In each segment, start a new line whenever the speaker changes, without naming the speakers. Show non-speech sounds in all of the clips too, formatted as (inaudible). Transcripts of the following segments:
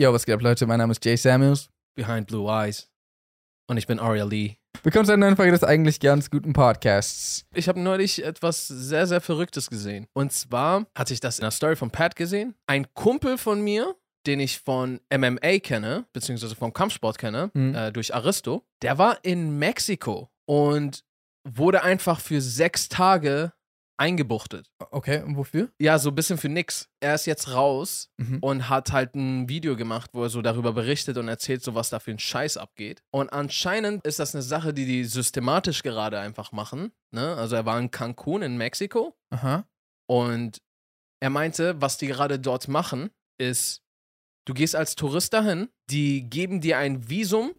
Yo, was geht ab, Leute? Mein Name ist Jay Samuels.
Behind Blue Eyes. Und ich bin Aria Lee.
Willkommen zu einer neuen Folge des eigentlich ganz guten Podcasts.
Ich habe neulich etwas sehr, sehr Verrücktes gesehen. Und zwar hatte ich das in einer Story von Pat gesehen. Ein Kumpel von mir, den ich von MMA kenne, beziehungsweise vom Kampfsport kenne,
Mhm.
äh, durch Aristo, der war in Mexiko und wurde einfach für sechs Tage eingebuchtet.
Okay, und wofür?
Ja, so ein bisschen für nix. Er ist jetzt raus
Mhm.
und hat halt ein Video gemacht, wo er so darüber berichtet und erzählt, so was da für ein Scheiß abgeht. Und anscheinend ist das eine Sache, die die systematisch gerade einfach machen. Ne? Also er war in Cancun in Mexiko
Aha.
und er meinte, was die gerade dort machen, ist, du gehst als Tourist dahin, die geben dir ein Visum,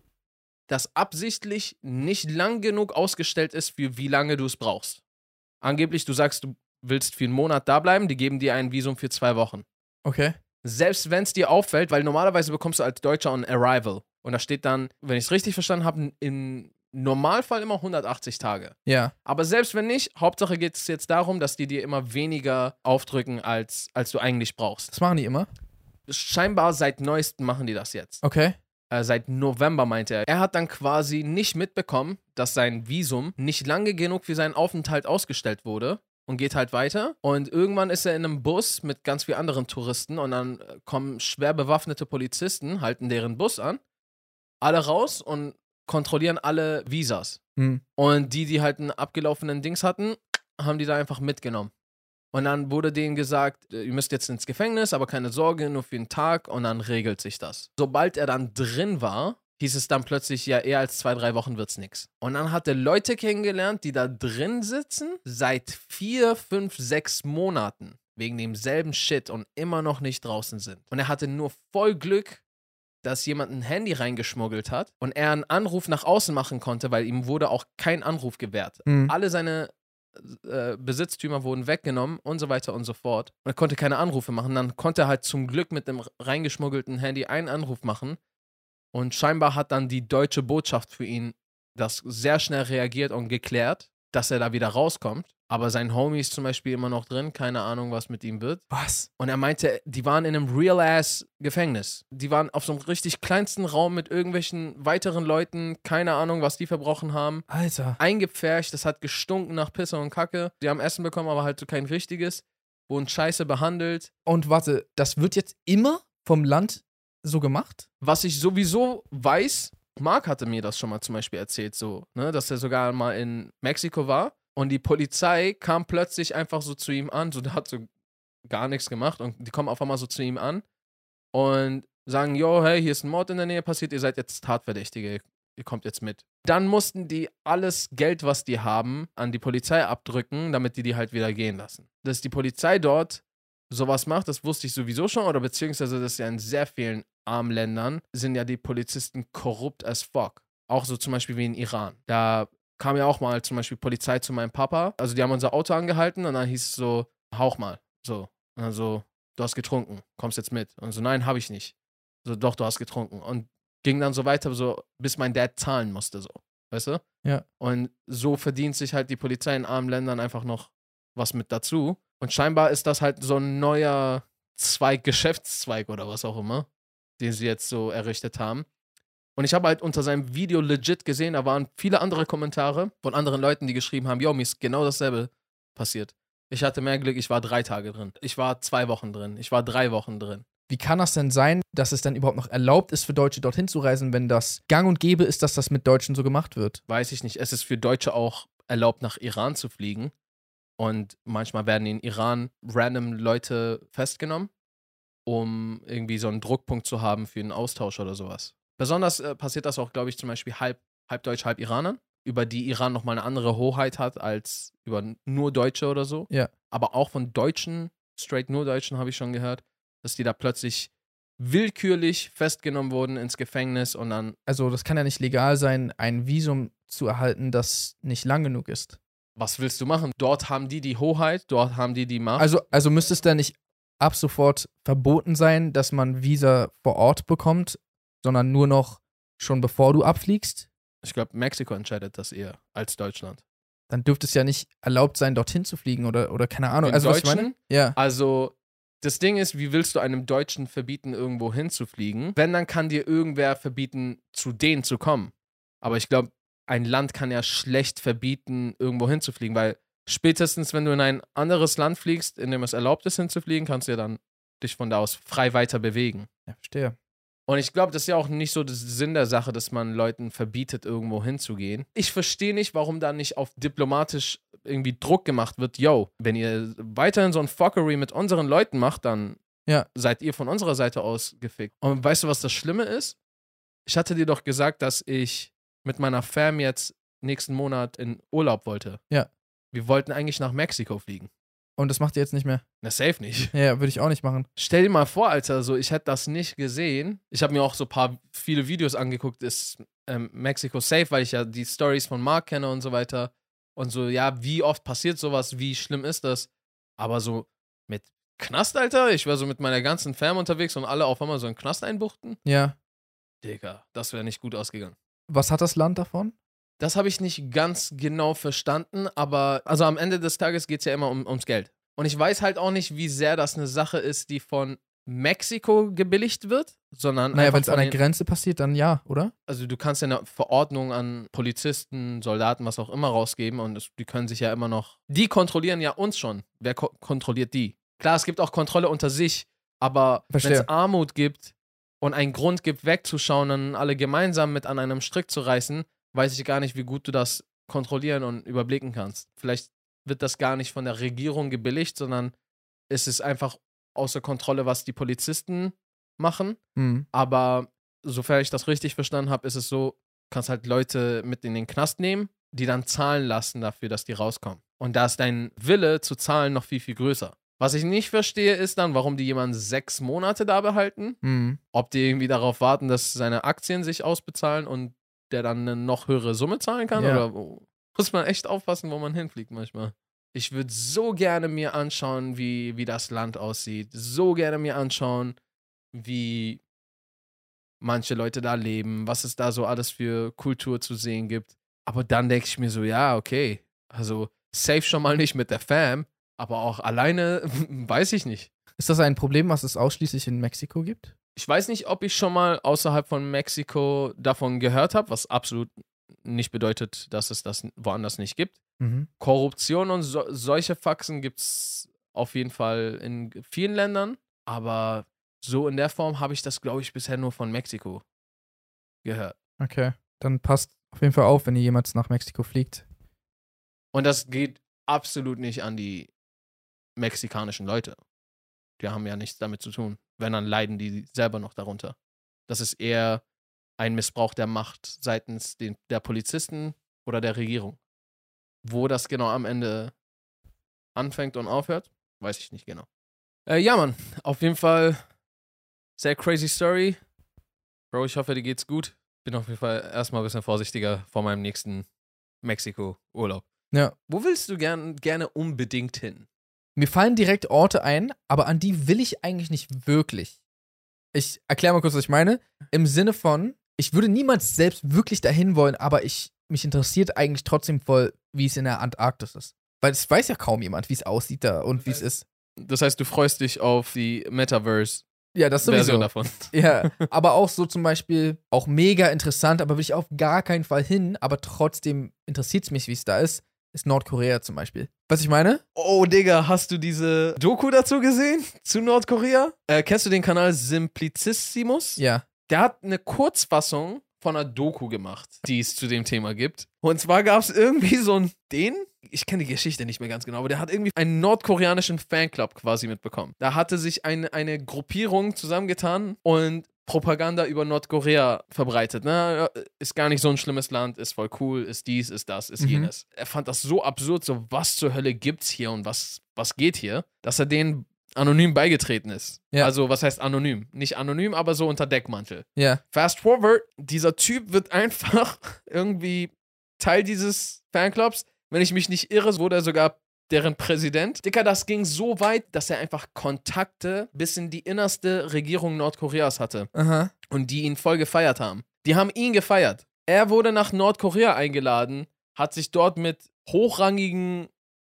das absichtlich nicht lang genug ausgestellt ist, für wie lange du es brauchst. Angeblich, du sagst, du willst für einen Monat da bleiben, die geben dir ein Visum für zwei Wochen.
Okay.
Selbst wenn es dir auffällt, weil normalerweise bekommst du als Deutscher ein Arrival. Und da steht dann, wenn ich es richtig verstanden habe, im Normalfall immer 180 Tage.
Ja.
Aber selbst wenn nicht, Hauptsache geht es jetzt darum, dass die dir immer weniger aufdrücken, als, als du eigentlich brauchst.
Das machen die immer.
Scheinbar seit neuestem machen die das jetzt.
Okay.
Äh, seit November meinte er. Er hat dann quasi nicht mitbekommen, dass sein Visum nicht lange genug für seinen Aufenthalt ausgestellt wurde und geht halt weiter. Und irgendwann ist er in einem Bus mit ganz vielen anderen Touristen und dann äh, kommen schwer bewaffnete Polizisten, halten deren Bus an, alle raus und kontrollieren alle Visas.
Hm.
Und die, die halt einen abgelaufenen Dings hatten, haben die da einfach mitgenommen. Und dann wurde denen gesagt, äh, ihr müsst jetzt ins Gefängnis, aber keine Sorge, nur für einen Tag und dann regelt sich das. Sobald er dann drin war, hieß es dann plötzlich, ja, eher als zwei, drei Wochen wird's nix. Und dann hat er Leute kennengelernt, die da drin sitzen, seit vier, fünf, sechs Monaten, wegen demselben Shit und immer noch nicht draußen sind. Und er hatte nur voll Glück, dass jemand ein Handy reingeschmuggelt hat und er einen Anruf nach außen machen konnte, weil ihm wurde auch kein Anruf gewährt.
Hm.
Alle seine äh, Besitztümer wurden weggenommen und so weiter und so fort. Und er konnte keine Anrufe machen. Dann konnte er halt zum Glück mit dem reingeschmuggelten Handy einen Anruf machen. Und scheinbar hat dann die deutsche Botschaft für ihn das sehr schnell reagiert und geklärt, dass er da wieder rauskommt. Aber sein Homie ist zum Beispiel immer noch drin, keine Ahnung, was mit ihm wird.
Was?
Und er meinte, die waren in einem Real-Ass-Gefängnis. Die waren auf so einem richtig kleinsten Raum mit irgendwelchen weiteren Leuten, keine Ahnung, was die verbrochen haben.
Alter.
Eingepfercht, das hat gestunken nach Pisse und Kacke. Die haben Essen bekommen, aber halt so kein richtiges. Wurden scheiße behandelt.
Und warte, das wird jetzt immer vom Land so gemacht?
Was ich sowieso weiß, Mark hatte mir das schon mal zum Beispiel erzählt, so, ne, dass er sogar mal in Mexiko war und die Polizei kam plötzlich einfach so zu ihm an, so, (laughs) der hat so gar nichts gemacht und die kommen auf einmal so zu ihm an und sagen, yo, hey, hier ist ein Mord in der Nähe passiert, ihr seid jetzt Tatverdächtige, ihr kommt jetzt mit. Dann mussten die alles Geld, was die haben, an die Polizei abdrücken, damit die die halt wieder gehen lassen. Dass die Polizei dort sowas macht, das wusste ich sowieso schon, oder beziehungsweise das ist ja in sehr vielen armen Ländern, sind ja die Polizisten korrupt as fuck. Auch so zum Beispiel wie in Iran. Da kam ja auch mal zum Beispiel Polizei zu meinem Papa. Also die haben unser Auto angehalten und dann hieß es so, hauch mal. So. Und dann so, du hast getrunken, kommst jetzt mit. Und so, nein, habe ich nicht. So, doch, du hast getrunken. Und ging dann so weiter, so, bis mein Dad zahlen musste, so. Weißt du?
Ja.
Und so verdient sich halt die Polizei in armen Ländern einfach noch was mit dazu. Und scheinbar ist das halt so ein neuer Zweig, Geschäftszweig oder was auch immer, den sie jetzt so errichtet haben. Und ich habe halt unter seinem Video legit gesehen, da waren viele andere Kommentare von anderen Leuten, die geschrieben haben, yo, mir ist genau dasselbe passiert. Ich hatte mehr Glück, ich war drei Tage drin. Ich war zwei Wochen drin. Ich war drei Wochen drin.
Wie kann das denn sein, dass es dann überhaupt noch erlaubt ist, für Deutsche dorthin zu reisen, wenn das gang und gäbe ist, dass das mit Deutschen so gemacht wird?
Weiß ich nicht. Es ist für Deutsche auch erlaubt, nach Iran zu fliegen. Und manchmal werden in Iran random Leute festgenommen, um irgendwie so einen Druckpunkt zu haben für einen Austausch oder sowas. Besonders äh, passiert das auch, glaube ich, zum Beispiel halb, halb Deutsch, halb Iranern, über die Iran nochmal eine andere Hoheit hat als über nur Deutsche oder so.
Ja.
Aber auch von Deutschen, straight nur Deutschen, habe ich schon gehört, dass die da plötzlich willkürlich festgenommen wurden ins Gefängnis und dann
Also, das kann ja nicht legal sein, ein Visum zu erhalten, das nicht lang genug ist.
was willst du machen? Dort haben die die Hoheit, dort haben die die Macht.
Also, also müsste es da nicht ab sofort verboten sein, dass man Visa vor Ort bekommt, sondern nur noch schon bevor du abfliegst?
ich glaube, Mexiko entscheidet das eher als Deutschland.
Dann dürfte es ja nicht erlaubt sein, dorthin zu fliegen oder, oder keine Ahnung.
Den
also, was ich
Deutschen?
meine? Ja.
Also das Ding ist, wie willst du einem Deutschen verbieten, irgendwo hinzufliegen? Wenn, dann kann dir irgendwer verbieten, zu denen zu kommen. Aber ich glaube, ein Land kann ja schlecht verbieten, irgendwo hinzufliegen, weil spätestens, wenn du in ein anderes Land fliegst, in dem es erlaubt ist, hinzufliegen, kannst du ja dann dich von da aus frei weiter bewegen.
Ja, verstehe.
Und ich glaube, das ist ja auch nicht so der Sinn der Sache, dass man Leuten verbietet, irgendwo hinzugehen. Ich verstehe nicht, warum da nicht auf diplomatisch irgendwie Druck gemacht wird. Yo, wenn ihr weiterhin so ein Fuckery mit unseren Leuten macht, dann
Ja.
seid ihr von unserer Seite aus gefickt. Und weißt du, was das Schlimme ist? Ich hatte dir doch gesagt, dass ich mit meiner Fam jetzt nächsten Monat in Urlaub wollte.
Ja.
Wir wollten eigentlich nach Mexiko fliegen.
Und das macht ihr jetzt nicht mehr.
Na, safe nicht.
Ja, würde ich auch nicht machen.
Stell dir mal vor, Alter, so ich hätte das nicht gesehen. Ich habe mir auch so ein paar viele Videos angeguckt, ist ähm, Mexico safe, weil ich ja die Stories von Mark kenne und so weiter. Und so, ja, wie oft passiert sowas, wie schlimm ist das? Aber so mit Knast, Alter, ich war so mit meiner ganzen Fam unterwegs und alle auf einmal so in den Knast einbuchten.
Ja.
Digga, das wäre nicht gut ausgegangen.
Was hat das Land davon?
Das habe ich nicht ganz genau verstanden, aber also am Ende des Tages geht es ja immer um, ums Geld. Und ich weiß halt auch nicht, wie sehr das eine Sache ist, die von Mexiko gebilligt wird, sondern
Naja, wenn es an der Grenze passiert, dann ja, oder?
also du kannst ja eine Verordnung an Polizisten, Soldaten, was auch immer rausgeben und es, die können sich ja immer noch, die kontrollieren ja uns schon. Wer ko kontrolliert die? Klar, es gibt auch Kontrolle unter sich, aber wenn es Armut gibt und einen Grund gibt, wegzuschauen und alle gemeinsam mit an einem Strick zu reißen, weiß ich gar nicht, wie gut du das kontrollieren und überblicken kannst. Vielleicht wird das gar nicht von der Regierung gebilligt, sondern es ist einfach außer Kontrolle, was die Polizisten machen.
Hm.
Aber sofern ich das richtig verstanden habe, ist es so, kannst halt Leute mit in den Knast nehmen, die dann zahlen lassen dafür, dass die rauskommen. Und da ist dein Wille zu zahlen noch viel, viel größer. Was ich nicht verstehe, ist dann, warum die jemanden sechs Monate da behalten.
Hm.
Ob die irgendwie darauf warten, dass seine Aktien sich ausbezahlen und der dann eine noch höhere Summe zahlen kann?
Ja.
Oder muss man echt aufpassen, wo man hinfliegt manchmal? Ich würde so gerne mir anschauen, wie, wie das Land aussieht. So gerne mir anschauen, wie manche Leute da leben, was es da so alles für Kultur zu sehen gibt. Aber dann denke ich mir so, ja, okay. Also safe schon mal nicht mit der Fam, aber auch alleine (laughs) weiß ich nicht.
Ist das ein Problem, was es ausschließlich in Mexiko gibt?
Ich weiß nicht, ob ich schon mal außerhalb von Mexiko davon gehört habe, was absolut nicht bedeutet, dass es das woanders nicht gibt.
Mhm.
Korruption und so, solche Faxen gibt es auf jeden Fall in vielen Ländern, aber so in der Form habe ich das, glaube ich, bisher nur von Mexiko gehört.
Okay. Dann passt auf jeden Fall auf, wenn ihr jemals nach Mexiko fliegt.
Und das geht absolut nicht an die mexikanischen Leute. Die haben ja nichts damit zu tun. Wenn, dann leiden die selber noch darunter. Das ist eher ein Missbrauch der Macht seitens den, der Polizisten oder der Regierung. Wo das genau am Ende anfängt und aufhört, weiß ich nicht genau. Äh, ja, Mann, auf jeden Fall sehr crazy Story. Bro, ich hoffe, dir geht's gut. Bin auf jeden Fall erstmal ein bisschen vorsichtiger vor meinem nächsten Mexiko-Urlaub.
Ja.
Wo willst du gern, gerne unbedingt hin?
Mir fallen direkt Orte ein, aber an die will ich eigentlich nicht wirklich. Ich erkläre mal kurz, was ich meine. Im Sinne von, ich würde niemals selbst wirklich dahin wollen, aber ich, mich interessiert eigentlich trotzdem voll, wie es in der Antarktis ist. Weil es weiß ja kaum jemand, wie es aussieht da und wie es ist.
Das heißt, du freust dich auf die Metaverse-Version
Ja, das sowieso.
davon. (laughs)
Ja, aber auch so zum Beispiel, auch mega interessant, aber will ich auf gar keinen Fall hin, aber trotzdem interessiert es mich, wie es da ist, ist Nordkorea zum Beispiel. Was ich meine?
Oh, Digga, hast du diese Doku dazu gesehen? Zu Nordkorea? Äh, kennst du den Kanal Simplicissimus?
Ja.
Der hat eine Kurzfassung von einer Doku gemacht, die es zu dem Thema gibt. Und zwar gab es irgendwie so einen, den, ich kenne die Geschichte nicht mehr ganz genau, aber der hat irgendwie einen nordkoreanischen Fanclub quasi mitbekommen. Da hatte sich eine, eine Gruppierung zusammengetan und Propaganda über Nordkorea verbreitet. Ne? Ist gar nicht so ein schlimmes Land, ist voll cool, ist dies, ist das, ist
Mhm.
jenes. Er fand das so absurd, so was zur Hölle gibt's hier und was, was geht hier, dass er denen anonym beigetreten ist.
Ja.
Also, was heißt anonym? Nicht anonym, aber so unter Deckmantel.
Ja.
Fast forward, dieser Typ wird einfach (laughs) irgendwie Teil dieses Fanclubs. Wenn ich mich nicht irre, wurde er sogar deren Präsident. Dicker, das ging so weit, dass er einfach Kontakte bis in die innerste Regierung Nordkoreas hatte
Aha.
und die ihn voll gefeiert haben. Die haben ihn gefeiert. Er wurde nach Nordkorea eingeladen, hat sich dort mit hochrangigen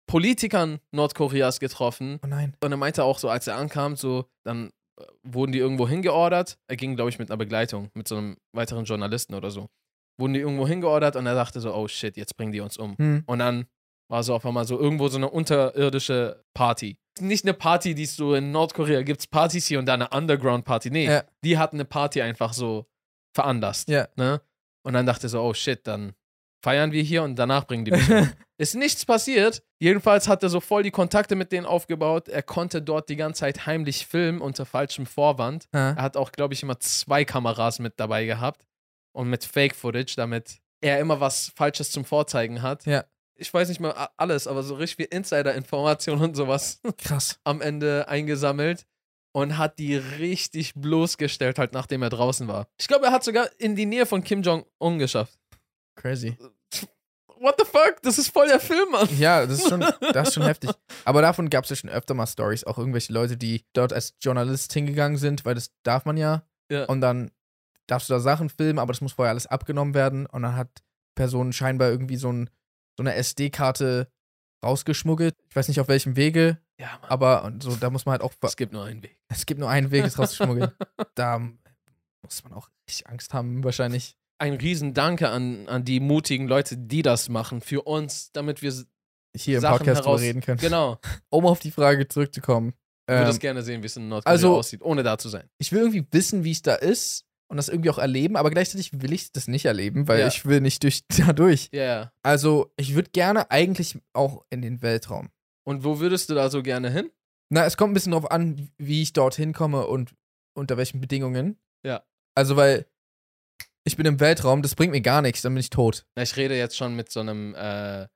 Politikern Nordkoreas getroffen.
Oh nein.
Und er meinte auch so, als er ankam, so, dann äh, wurden die irgendwo hingeordert. Er ging, glaube ich, mit einer Begleitung, mit so einem weiteren Journalisten oder so. Wurden die irgendwo hingeordert und er dachte so, oh shit, jetzt bringen die uns um.
Hm.
Und dann war so auf einmal so irgendwo so eine unterirdische Party. Nicht eine Party, die es so in Nordkorea gibt, Partys hier und da eine Underground-Party. Nee,
Ja.
die hatten eine Party einfach so veranlasst.
Ja.
Ne? Und dann dachte er so, oh shit, dann feiern wir hier und danach bringen die mich um. (laughs) Ist nichts passiert. Jedenfalls hat er so voll die Kontakte mit denen aufgebaut. Er konnte dort die ganze Zeit heimlich filmen unter falschem Vorwand.
Ah.
Er hat auch, glaube ich, immer zwei Kameras mit dabei gehabt und mit Fake-Footage, damit er immer was Falsches zum Vorzeigen hat.
Ja.
Ich weiß nicht mal alles, aber so richtig viel Insider-Informationen und sowas
Krass. (laughs)
am Ende eingesammelt und hat die richtig bloßgestellt, halt nachdem er draußen war. Ich glaube, er hat sogar in die Nähe von Kim Jong-un geschafft.
Crazy. (laughs)
What the fuck? Das ist voll der Film, Mann.
Ja, das ist schon, das ist schon (laughs) heftig. Aber davon gab es ja schon öfter mal Stories, auch irgendwelche Leute, die dort als Journalist hingegangen sind, weil das darf man ja.
Ja.
Und dann darfst du da Sachen filmen, aber das muss vorher alles abgenommen werden. Und dann hat Person scheinbar irgendwie so, ein, so eine SD-Karte rausgeschmuggelt. Ich weiß nicht auf welchem Wege,
Ja, Mann.
aber so, da muss man halt auch.
Es gibt nur einen Weg.
Es gibt nur einen Weg, es rauszuschmuggeln. (laughs) da muss man auch richtig Angst haben, wahrscheinlich.
Ein Riesendanke an, an die mutigen Leute, die das machen, für uns, damit wir.
Hier im
Sachen
Podcast drüber
heraus-
reden können.
Genau. (laughs)
Um auf die Frage zurückzukommen.
Ich würde
Ähm,
es gerne sehen, wie es in Nordkorea
also-
aussieht, ohne da zu sein.
ich will irgendwie wissen, wie es da ist und das irgendwie auch erleben, aber gleichzeitig will ich das nicht erleben, weil
Ja.
ich will nicht durch (laughs) da durch.
Ja, ja.
Also, ich würde gerne eigentlich auch in den Weltraum.
Und wo würdest du da so gerne hin?
Na, es kommt ein bisschen drauf an, wie ich dorthin komme und unter welchen Bedingungen.
Ja.
Also, weil ich bin im Weltraum, das bringt mir gar nichts, dann bin ich tot.
Na, ich rede jetzt schon mit so einem, äh,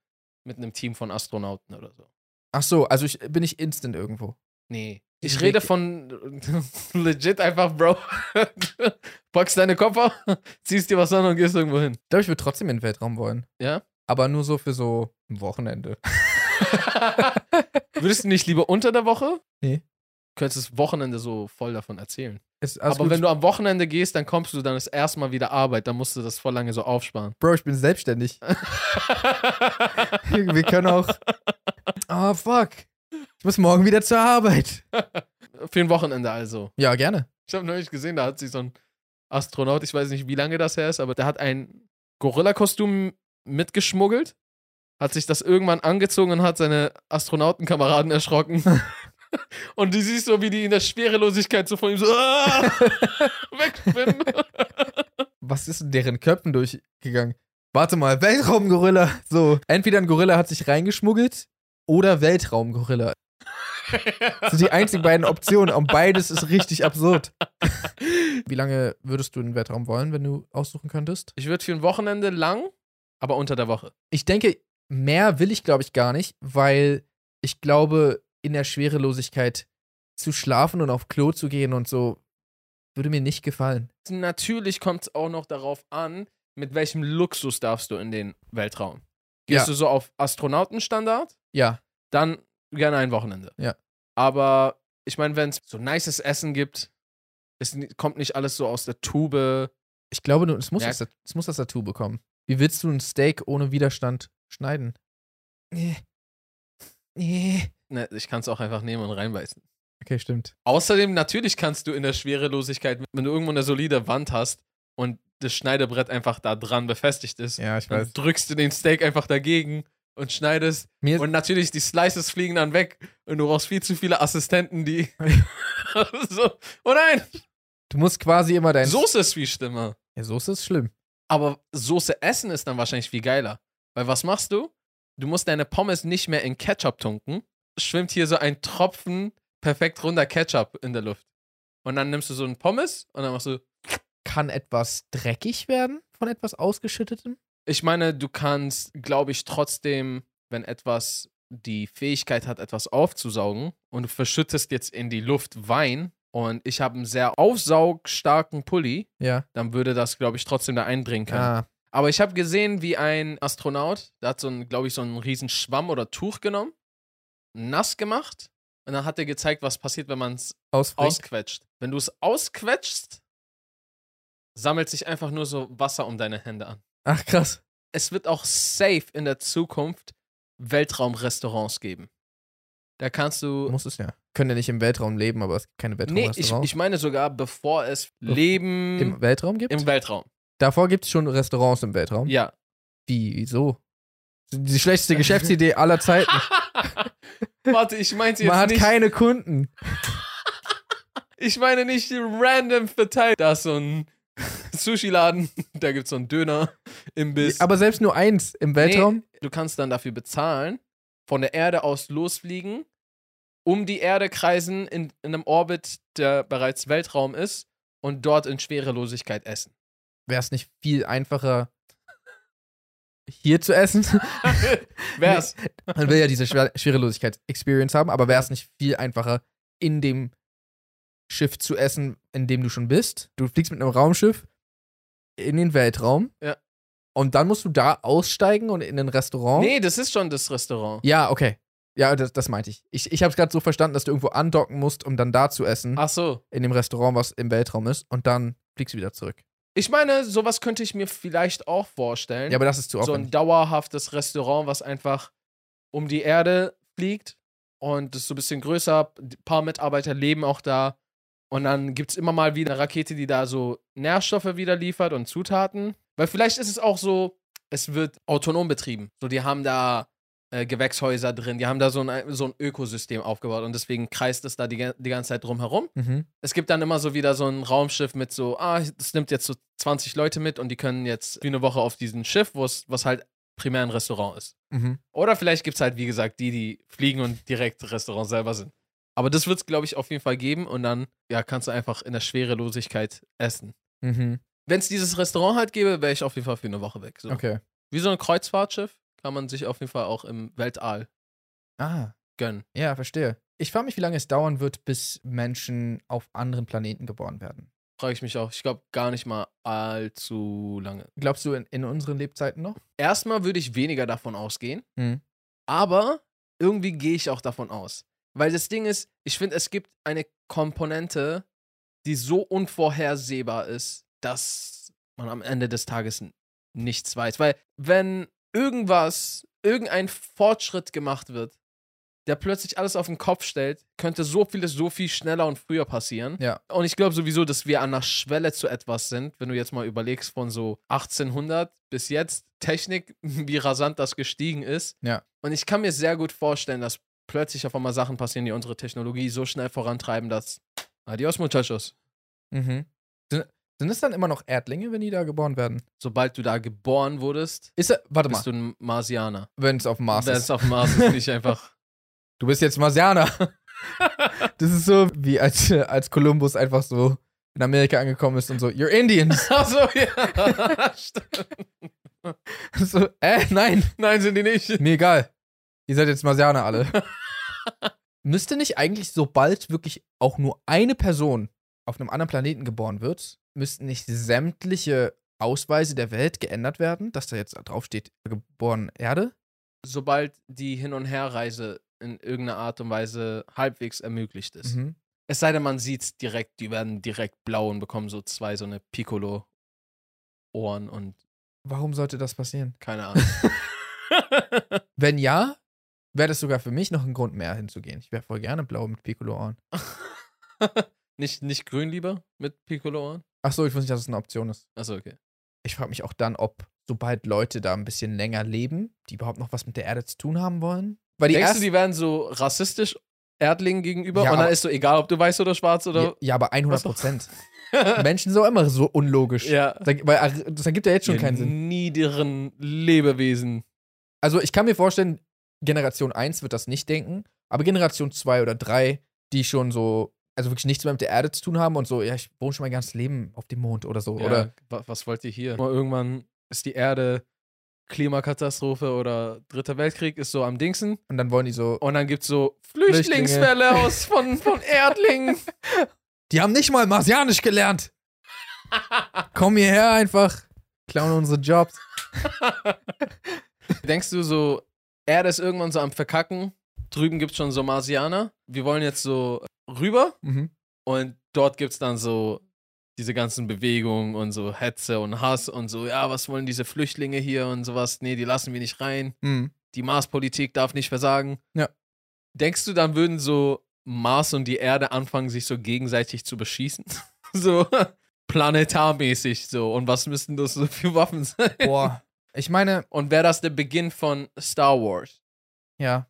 mit einem Team von Astronauten oder so.
Ach so, also ich bin ich instant irgendwo.
Nee.
Ich
rede von (laughs) legit einfach, Bro. (laughs) Packst deine Koffer, (laughs) ziehst dir was an und gehst irgendwo hin.
Ich glaube, ich würde trotzdem in den Weltraum wollen.
Ja?
Aber nur so für so ein Wochenende.
Würdest du nicht lieber unter der Woche?
Nee.
Könntest das Wochenende so voll davon erzählen.
Ist
Aber
gut.
wenn du am Wochenende gehst, dann kommst du dann das erste Mal wieder Arbeit, dann musst du das voll lange so aufsparen.
Bro, ich bin selbstständig. Wir können auch. Oh, fuck. Ich muss morgen wieder zur Arbeit. (laughs)
Für ein Wochenende also.
Ja, gerne.
Ich habe neulich gesehen, da hat sich so ein Astronaut, ich weiß nicht, wie lange das her ist, aber der hat ein Gorilla-Kostüm mitgeschmuggelt, hat sich das irgendwann angezogen und hat seine Astronautenkameraden erschrocken. (laughs) und du siehst so, wie die in der Schwerelosigkeit so von ihm so ah, (laughs) wegschwimmen.
Was ist in deren Köpfen durchgegangen? Warte mal, Weltraumgorilla. So, entweder ein Gorilla hat sich reingeschmuggelt oder Weltraumgorilla. Das sind die einzigen beiden Optionen und beides ist richtig absurd. Wie lange würdest du in den Weltraum wollen, wenn du aussuchen könntest?
Ich würde für ein Wochenende lang, aber unter der Woche.
Ich denke, mehr will ich, glaube ich, gar nicht, weil ich glaube, in der Schwerelosigkeit zu schlafen und auf Klo zu gehen und so, würde mir nicht gefallen.
Natürlich kommt es auch noch darauf an, mit welchem Luxus darfst du in den Weltraum. Gehst
Ja.
du so auf Astronautenstandard?
Ja,
dann gerne ein Wochenende.
Ja.
Aber ich meine, wenn es so nices Essen gibt, es kommt nicht alles so aus der Tube.
ich glaube, es muss,
Ja.
das, es muss das Tattoo bekommen. Wie willst du ein Steak ohne Widerstand schneiden? Nee. Nee.
Ne, ich kann es auch einfach nehmen und reinbeißen.
Okay, stimmt.
Außerdem, natürlich kannst du in der Schwerelosigkeit, wenn du irgendwo eine solide Wand hast und das Schneidebrett einfach da dran befestigt ist,
Ja, ich
dann
weiß.
drückst du den Steak einfach dagegen und schneidest.
Mir,
Und natürlich, die Slices fliegen dann weg und du brauchst viel zu viele Assistenten, die. (laughs) so. Oh nein!
du musst quasi immer dein.
Soße ist viel schlimmer.
Ja, Soße ist schlimm.
Aber Soße essen ist dann wahrscheinlich viel geiler. Weil was machst du? Du musst deine Pommes nicht mehr in Ketchup tunken. Schwimmt hier so ein Tropfen perfekt runder Ketchup in der Luft. Und dann nimmst du so einen Pommes und dann machst du.
Kann etwas dreckig werden von etwas Ausgeschüttetem?
Ich meine, du kannst, glaube ich, trotzdem, wenn etwas die Fähigkeit hat, etwas aufzusaugen und du verschüttest jetzt in die Luft Wein und ich habe einen sehr aufsaugstarken Pulli,
Ja.
dann würde das, glaube ich, trotzdem da eindringen können.
Ah,
Aber ich habe gesehen, wie ein Astronaut, der hat so ein, glaube ich, so einen riesen Schwamm oder Tuch genommen, nass gemacht und dann hat er gezeigt, was passiert, wenn man es ausquetscht. Wenn du es ausquetschst, sammelt sich einfach nur so Wasser um deine Hände an.
Ach, krass.
Es wird auch safe in der Zukunft Weltraumrestaurants geben. Da kannst du.
Muss es ja. Können ja nicht im Weltraum leben, aber es gibt keine
Nee, ich,
Weltraumrestaurants.
ich meine sogar, bevor es Leben
Im Weltraum gibt?
im Weltraum.
Davor gibt es schon Restaurants im Weltraum.
Ja.
Wie, wieso? Die schlechteste Geschäftsidee aller Zeiten. (laughs)
Warte, ich meinte jetzt
Man hat
nicht.
keine Kunden. (laughs)
Ich meine nicht random verteilt. Da ist so ein (laughs) Sushi-Laden, da gibt es so einen Döner, Imbiss.
Aber selbst nur eins im Weltraum.
Nee, du kannst dann dafür bezahlen, von der Erde aus losfliegen, um die Erde kreisen in, in einem Orbit, der bereits Weltraum ist und dort in Schwerelosigkeit essen.
Wäre es nicht viel einfacher, hier zu essen? (laughs)
Wär's? (laughs)
Man will ja diese Schwer Schwerelosigkeits-Experience haben, aber wäre es nicht viel einfacher, in dem Schiff zu essen, in dem du schon bist? Du fliegst mit einem Raumschiff in den Weltraum.
Ja.
Und dann musst du da aussteigen und in ein Restaurant.
Nee, das ist schon das Restaurant.
Ja, okay. Ja, das, das meinte ich. Ich, ich habe es gerade so verstanden, dass du irgendwo andocken musst, um dann da zu essen.
Ach so.
In dem Restaurant, was im Weltraum ist. Und dann fliegst du wieder zurück.
Ich meine, sowas könnte ich mir vielleicht auch vorstellen.
Ja, aber das ist zu
so ein dauerhaftes Restaurant, was einfach um die Erde fliegt und das ist so ein bisschen größer. Ein paar Mitarbeiter leben auch da. Und dann gibt es immer mal wieder eine Rakete, die da so Nährstoffe wieder liefert und Zutaten. Weil vielleicht ist es auch so, es wird autonom betrieben. So, die haben da äh, Gewächshäuser drin, die haben da so ein, so ein Ökosystem aufgebaut und deswegen kreist es da die, die ganze Zeit drum herum.
Mhm.
Es gibt dann immer so wieder so ein Raumschiff mit so, ah, das nimmt jetzt so 20 Leute mit und die können jetzt für eine Woche auf diesem Schiff, wo es was halt primär ein Restaurant ist.
Mhm.
Oder vielleicht gibt es halt, wie gesagt, die, die fliegen und direkt Restaurant selber sind. Aber das wird es, glaube ich, auf jeden Fall geben und dann, ja, kannst du einfach in der Schwerelosigkeit essen.
Mhm.
Wenn es dieses Restaurant halt gäbe, wäre ich auf jeden Fall für eine Woche weg. So.
Okay.
Wie so ein Kreuzfahrtschiff kann man sich auf jeden Fall auch im Weltall
Ah,
gönnen.
ja, verstehe. Ich frage mich, wie lange es dauern wird, bis Menschen auf anderen Planeten geboren werden.
Frage ich mich auch. Ich glaube gar nicht mal allzu lange.
Glaubst du in, in unseren Lebzeiten noch?
Erstmal würde ich weniger davon ausgehen.
Mhm.
Aber irgendwie gehe ich auch davon aus. Weil das Ding ist, ich finde, es gibt eine Komponente, die so unvorhersehbar ist, dass man am Ende des Tages nichts weiß. Weil wenn irgendwas, irgendein Fortschritt gemacht wird, der plötzlich alles auf den Kopf stellt, könnte so vieles so viel schneller und früher passieren.
Ja.
Und ich glaube sowieso, dass wir an der Schwelle zu etwas sind, wenn du jetzt mal überlegst von so 1800 bis jetzt Technik, (laughs) wie rasant das gestiegen ist.
Ja.
Und ich kann mir sehr gut vorstellen, dass plötzlich auf einmal Sachen passieren, die unsere Technologie so schnell vorantreiben, dass Adios, muchachos.
Mhm. Sind, es dann immer noch Erdlinge, wenn die da geboren werden?
Sobald du da geboren wurdest,
Ist er, warte
bist
mal,
du ein Marsianer.
wenn es auf dem Mars
Wenn
ist.
es auf dem Mars ist, nicht (laughs) einfach.
Du bist jetzt Marsianer. (laughs) Das ist so, wie als, als Kolumbus einfach so in Amerika angekommen ist und so, you're Indians.
Achso, ja. (laughs) Stimmt.
so, äh, nein,
Nein, sind die nicht.
mir egal. Ihr seid jetzt Marsianer alle. (laughs) Müsste nicht eigentlich, sobald wirklich auch nur eine Person auf einem anderen Planeten geboren wird, müssten nicht sämtliche Ausweise der Welt geändert werden, dass da jetzt drauf steht, geboren Erde?
Sobald die Hin- und Herreise in irgendeiner Art und Weise halbwegs ermöglicht ist.
Mhm.
Es sei denn, man sieht direkt, die werden direkt blau und bekommen so zwei so eine Piccolo-Ohren und
Warum sollte das passieren?
keine Ahnung. (laughs) (laughs)
Wenn ja, wäre das sogar für mich noch ein Grund mehr hinzugehen. Ich wäre voll gerne blau mit Piccolo-Ohren. (laughs)
nicht, nicht grün lieber mit Piccolo-Ohren?
Achso, ich wusste nicht, dass es eine Option ist.
Achso, okay.
Ich frage mich auch dann, ob sobald Leute da ein bisschen länger leben, die überhaupt noch was mit der Erde zu tun haben wollen. Weil die
Denkst du, die werden so rassistisch Erdlingen gegenüber?
Ja,
und dann ist so egal, ob du weiß oder schwarz
ja,
oder.
ja, aber 100 Prozent. (laughs) Menschen sind auch immer so unlogisch.
ja.
Weil äh, das ergibt ja jetzt schon
Ihr
keinen Sinn.
niederen Lebewesen.
Also ich kann mir vorstellen, Generation 1 wird das nicht denken, aber Generation 2 oder 3, die schon so, also wirklich nichts mehr mit der Erde zu tun haben und so, ja, ich wohne schon mein ganzes Leben auf dem Mond oder so.
Ja,
Oder
wa- was wollt ihr hier? Irgendwann ist die Erde Klimakatastrophe oder Dritter Weltkrieg ist so am Dingsen.
und dann wollen die so,
Und dann gibt's so
Flüchtlinge.
Flüchtlingsfälle aus von, von Erdlingen.
die haben nicht mal Marsianisch gelernt. Komm hierher einfach, klauen unsere Jobs. (laughs)
Denkst du so, Erde ist irgendwann so am Verkacken? Drüben gibt's schon so Marsianer. Wir wollen jetzt so rüber
Mhm.
und dort gibt's dann so diese ganzen Bewegungen und so Hetze und Hass und so, ja, was wollen diese Flüchtlinge hier und sowas? Nee, die lassen wir nicht rein.
Mhm.
die Marspolitik darf nicht versagen.
Ja.
Denkst du, dann würden so Mars und die Erde anfangen, sich so gegenseitig zu beschießen? (laughs) so (laughs) planetarmäßig so. Und was müssten das so für Waffen sein?
Boah. Ich meine,
Und wäre das der Beginn von Star Wars?
ja,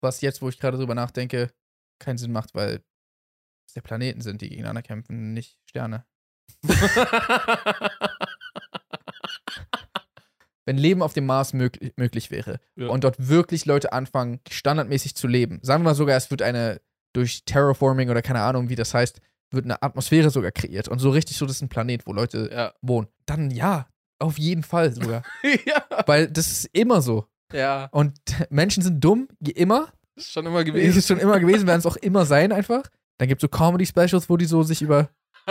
was jetzt, wo ich gerade drüber nachdenke, keinen Sinn macht, weil es ja Planeten sind, die gegeneinander kämpfen, nicht Sterne. (laughs) Wenn Leben auf dem Mars möglich, möglich wäre
Ja.
und dort wirklich Leute anfangen, standardmäßig zu leben, sagen wir mal sogar, es wird eine durch Terraforming oder keine Ahnung, wie das heißt, wird eine Atmosphäre sogar kreiert und so richtig so, das ist ein Planet, wo Leute
ja.
wohnen, dann ja, auf jeden Fall sogar. (laughs)
ja.
weil das ist immer so.
Ja.
Und (laughs) Menschen sind dumm, immer.
Ist schon immer
Ist
gewesen.
es schon immer gewesen, werden es auch immer sein einfach. Dann gibt es so Comedy-Specials, wo die so sich über (laughs)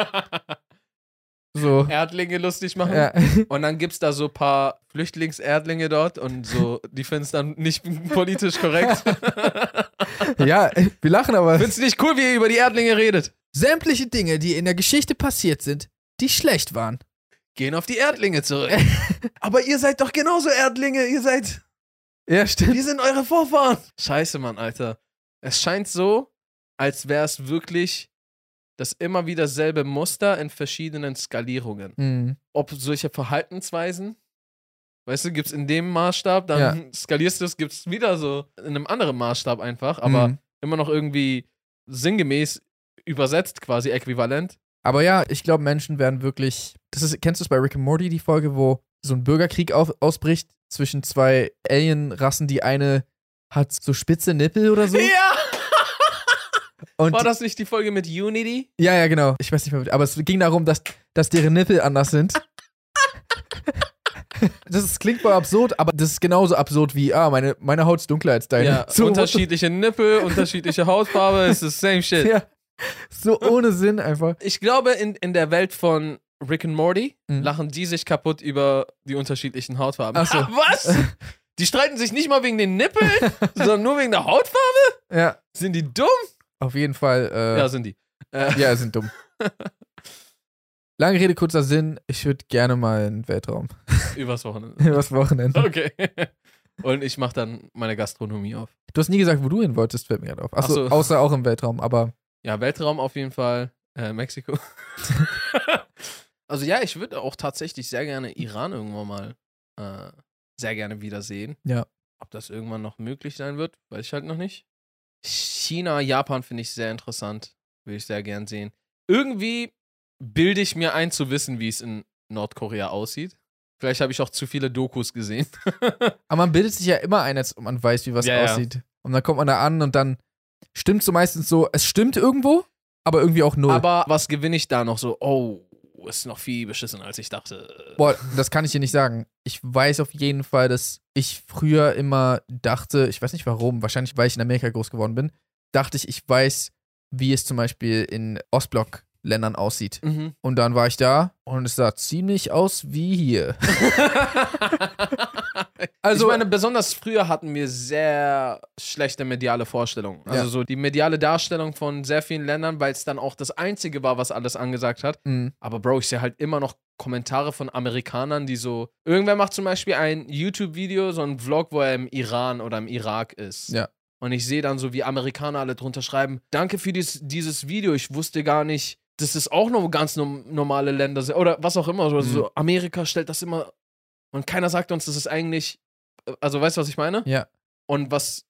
so.
Erdlinge lustig machen.
Ja.
Und dann gibt's da so ein paar Flüchtlingserdlinge dort und so, die finden es dann nicht politisch korrekt.
ja, wir lachen aber.
Find's nicht cool, wie ihr über die Erdlinge redet.
Sämtliche Dinge, die in der Geschichte passiert sind, die schlecht waren.
Gehen auf die Erdlinge zurück. (laughs) Aber ihr seid doch genauso Erdlinge. Ihr seid.
Ja, stimmt.
Wir sind eure Vorfahren. Scheiße, Mann, Alter. Es scheint so, als wäre es wirklich das immer wieder selbe Muster in verschiedenen Skalierungen.
Mhm.
Ob solche Verhaltensweisen, weißt du, gibt's in dem Maßstab, dann
Ja.
skalierst du es, gibt's wieder so in einem anderen Maßstab einfach, aber
Mhm.
immer noch irgendwie sinngemäß übersetzt, quasi äquivalent.
Aber ja, ich glaube, Menschen werden wirklich. Das ist, kennst du es bei Rick and Morty, die Folge, wo so ein Bürgerkrieg auf, ausbricht zwischen zwei Alien-Rassen, die eine hat so spitze Nippel oder so.
Ja! (laughs)
Und
War das nicht die Folge mit Unity?
Ja, ja, genau. Ich weiß nicht mehr, aber es ging darum, dass, dass deren Nippel anders sind. (laughs) Das ist, klingt voll absurd, aber das ist genauso absurd wie, ah, meine, meine Haut ist dunkler als deine.
Ja,
so,
unterschiedliche Nippel, unterschiedliche Hautfarbe, es ist same shit.
Ja, so ohne Sinn einfach.
Ich glaube, in, in der Welt von Rick and Morty
Mhm.
lachen die sich kaputt über die unterschiedlichen Hautfarben.
Ach so. (laughs)
Was? Die streiten sich nicht mal wegen den Nippeln, (laughs) sondern nur wegen der Hautfarbe?
Ja,
Sind die dumm?
auf jeden Fall. Äh,
Ja, sind die. Äh,
ja, sind dumm. (laughs) Lange Rede, kurzer Sinn. Ich würde gerne mal in den Weltraum.
Übers Wochenende.
Übers Wochenende.
Okay. Und ich mache dann meine Gastronomie auf.
Du hast nie gesagt, wo du hin wolltest, fällt mir gerade auf. Achso,
Ach so.
außer auch im Weltraum, aber
Ja, Weltraum auf jeden Fall. Äh, Mexiko. (laughs) also ja, ich würde auch tatsächlich sehr gerne Iran irgendwann mal äh, sehr gerne wiedersehen.
Ja.
Ob das irgendwann noch möglich sein wird, weiß ich halt noch nicht. China, Japan finde ich sehr interessant. Würde ich sehr gern sehen. Irgendwie bilde ich mir ein zu wissen, wie es in Nordkorea aussieht. Vielleicht habe ich auch zu viele Dokus gesehen. (laughs)
Aber man bildet sich ja immer ein, als ob man weiß, wie was
Ja, ja.
aussieht. Und dann kommt man da an und dann stimmt so meistens so, es stimmt irgendwo, aber irgendwie auch null.
Aber was gewinne ich da noch so? Oh, ist noch viel beschissen, als ich dachte.
Boah, das kann ich dir nicht sagen. Ich weiß auf jeden Fall, dass ich früher immer dachte, ich weiß nicht warum, wahrscheinlich weil ich in Amerika groß geworden bin, dachte ich, ich weiß, wie es zum Beispiel in Ostblock-Ländern aussieht.
Mhm.
Und dann war ich da und es sah ziemlich aus wie hier. (laughs)
also, ich meine, besonders früher hatten wir sehr schlechte mediale Vorstellungen. Also
Ja.
so die mediale Darstellung von sehr vielen Ländern, weil es dann auch das Einzige war, was alles angesagt hat.
Mhm.
Aber Bro, ich sehe halt immer noch Kommentare von Amerikanern, die so. Irgendwer macht zum Beispiel ein YouTube-Video, so ein Vlog, wo er im Iran oder im Irak ist.
Ja.
Und ich sehe dann so, wie Amerikaner alle drunter schreiben: Danke für dies, dieses Video. Ich wusste gar nicht, dass es auch noch ganz normale Länder sind. Oder was auch immer. So,
Mhm.
so Amerika stellt das immer. Und keiner sagt uns, das ist eigentlich. Also, weißt du, was ich meine?
Ja.
Und was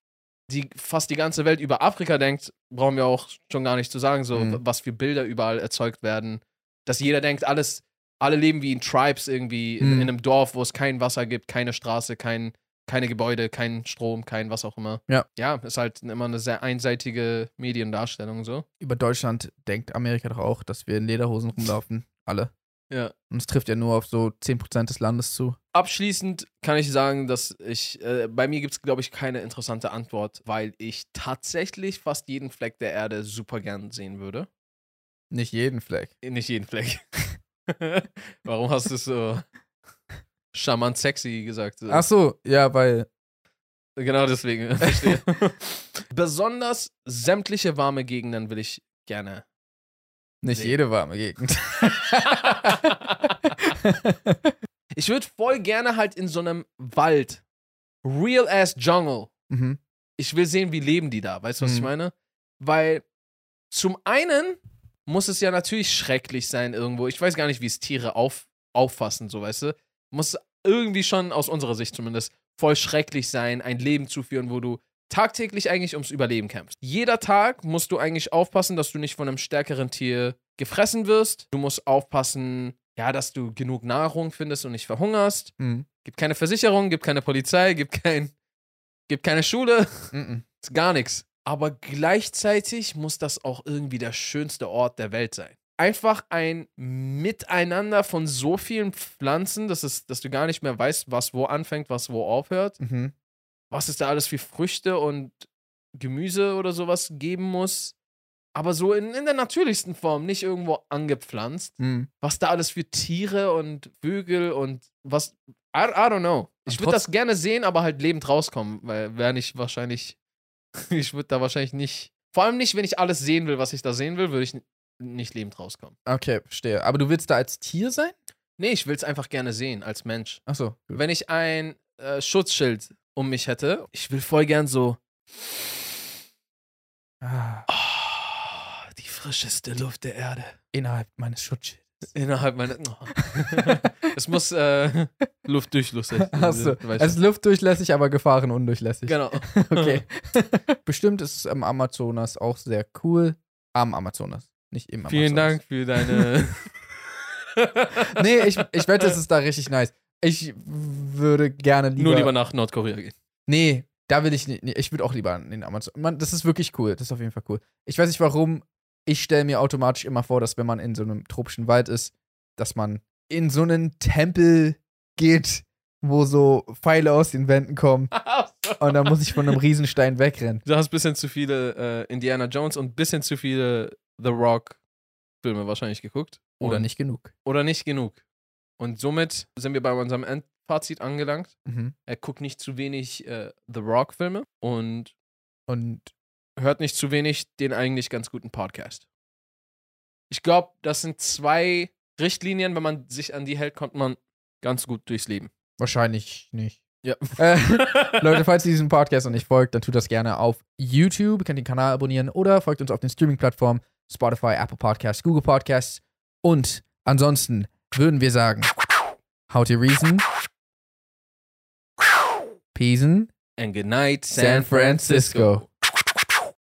die fast die ganze Welt über Afrika denkt, brauchen wir auch schon gar nicht zu sagen, so
Mhm.
was für Bilder überall erzeugt werden. Dass jeder denkt, alles, alle leben wie in Tribes irgendwie, in,
Mhm.
in einem Dorf, wo es kein Wasser gibt, keine Straße, kein, keine Gebäude, kein Strom, kein was auch immer.
Ja.
Ja, ist halt immer eine sehr einseitige Mediendarstellung so.
Über Deutschland denkt Amerika doch auch, dass wir in Lederhosen rumlaufen. Alle.
Ja.
Und es trifft ja nur auf so 10% des Landes zu.
Abschließend kann ich sagen, dass ich, äh, bei mir gibt es, glaube ich, keine interessante Antwort, weil ich tatsächlich fast jeden Fleck der Erde super gern sehen würde.
Nicht jeden Fleck.
Nicht jeden Fleck. (laughs) Warum hast du es so charmant sexy gesagt?
Ach so, ja, weil.
Genau deswegen. (laughs) Verstehe. Besonders sämtliche warme Gegenden will ich gerne.
Nicht
Nee.
jede warme Gegend. (laughs) (laughs)
ich würde voll gerne halt in so einem Wald real ass Jungle.
Mhm.
Ich will sehen, wie leben die da. Weißt du, was ich
Mhm.
meine? Weil zum einen muss es ja natürlich schrecklich sein irgendwo. Ich weiß gar nicht, wie es Tiere auf, auffassen, so weißt du. Muss irgendwie schon aus unserer Sicht zumindest voll schrecklich sein, ein Leben zu führen, wo du tagtäglich eigentlich ums Überleben kämpfst. Jeder Tag musst du eigentlich aufpassen, dass du nicht von einem stärkeren Tier gefressen wirst. Du musst aufpassen, ja, dass du genug Nahrung findest und nicht verhungerst.
Mhm.
Gibt keine Versicherung, gibt keine Polizei, gibt kein, gibt keine Schule.
Mhm.
Ist gar nichts. Aber gleichzeitig muss das auch irgendwie der schönste Ort der Welt sein. Einfach ein Miteinander von so vielen Pflanzen, dass, es, dass du gar nicht mehr weißt, was wo anfängt, was wo aufhört.
Mhm.
Was es da alles für Früchte und Gemüse oder sowas geben muss. Aber so in, in der natürlichsten Form, nicht irgendwo angepflanzt.
Mhm.
Was da alles für Tiere und Vögel und was. I, I don't know. Ich würde das gerne sehen, aber halt lebend rauskommen, weil wäre nicht wahrscheinlich. (laughs) ich würde da wahrscheinlich nicht. Vor allem nicht, wenn ich alles sehen will, was ich da sehen will, würde ich nicht lebend rauskommen.
Okay, verstehe. Aber du willst da als Tier sein?
Nee, ich will es einfach gerne sehen als Mensch.
Achso.
Wenn ich ein äh, Schutzschild um mich hätte, ich will voll gern so.
Ah,
Oh, die frischeste Luft der Erde.
innerhalb meines Schutzschilds.
Innerhalb meiner. Oh. (laughs) es muss äh, luftdurchlässig (laughs) weißt du.
Es ist luftdurchlässig, aber gefahrenundurchlässig.
Genau. (laughs)
Okay. Bestimmt ist es am Amazonas auch sehr cool. Am Amazonas. Nicht im Amazonas.
Vielen Dank für deine.
Nee, ich, ich wette, es ist da richtig nice. Ich würde gerne lieber.
Nur lieber nach Nordkorea gehen.
Nee, da will ich nicht. Nee, ich würde auch lieber in den Amazonas. Man, das ist wirklich cool. Das ist auf jeden Fall cool. Ich weiß nicht warum. Ich stelle mir automatisch immer vor, dass wenn man in so einem tropischen Wald ist, dass man in so einen Tempel geht, wo so Pfeile aus den Wänden kommen. (laughs) Und dann muss ich von einem Riesenstein wegrennen.
Du hast ein bisschen zu viele äh, Indiana Jones und ein bisschen zu viele The Rock Filme wahrscheinlich geguckt.
Oder
Und-
nicht genug.
Oder nicht genug. Und somit sind wir bei unserem Endfazit angelangt.
Mhm.
Er guckt nicht zu wenig äh, The Rock Filme und
Und
hört nicht zu wenig den eigentlich ganz guten Podcast. Ich glaube, das sind zwei Richtlinien. Wenn man sich an die hält, kommt man ganz gut durchs Leben.
wahrscheinlich nicht.
Ja. (laughs)
Äh, Leute, falls ihr diesem Podcast noch nicht folgt, dann tut das gerne auf YouTube. Ihr könnt den Kanal abonnieren oder folgt uns auf den Streaming-Plattformen Spotify, Apple Podcasts, Google Podcasts. Und ansonsten würden wir sagen, how to reason, peace
And good night,
San Francisco.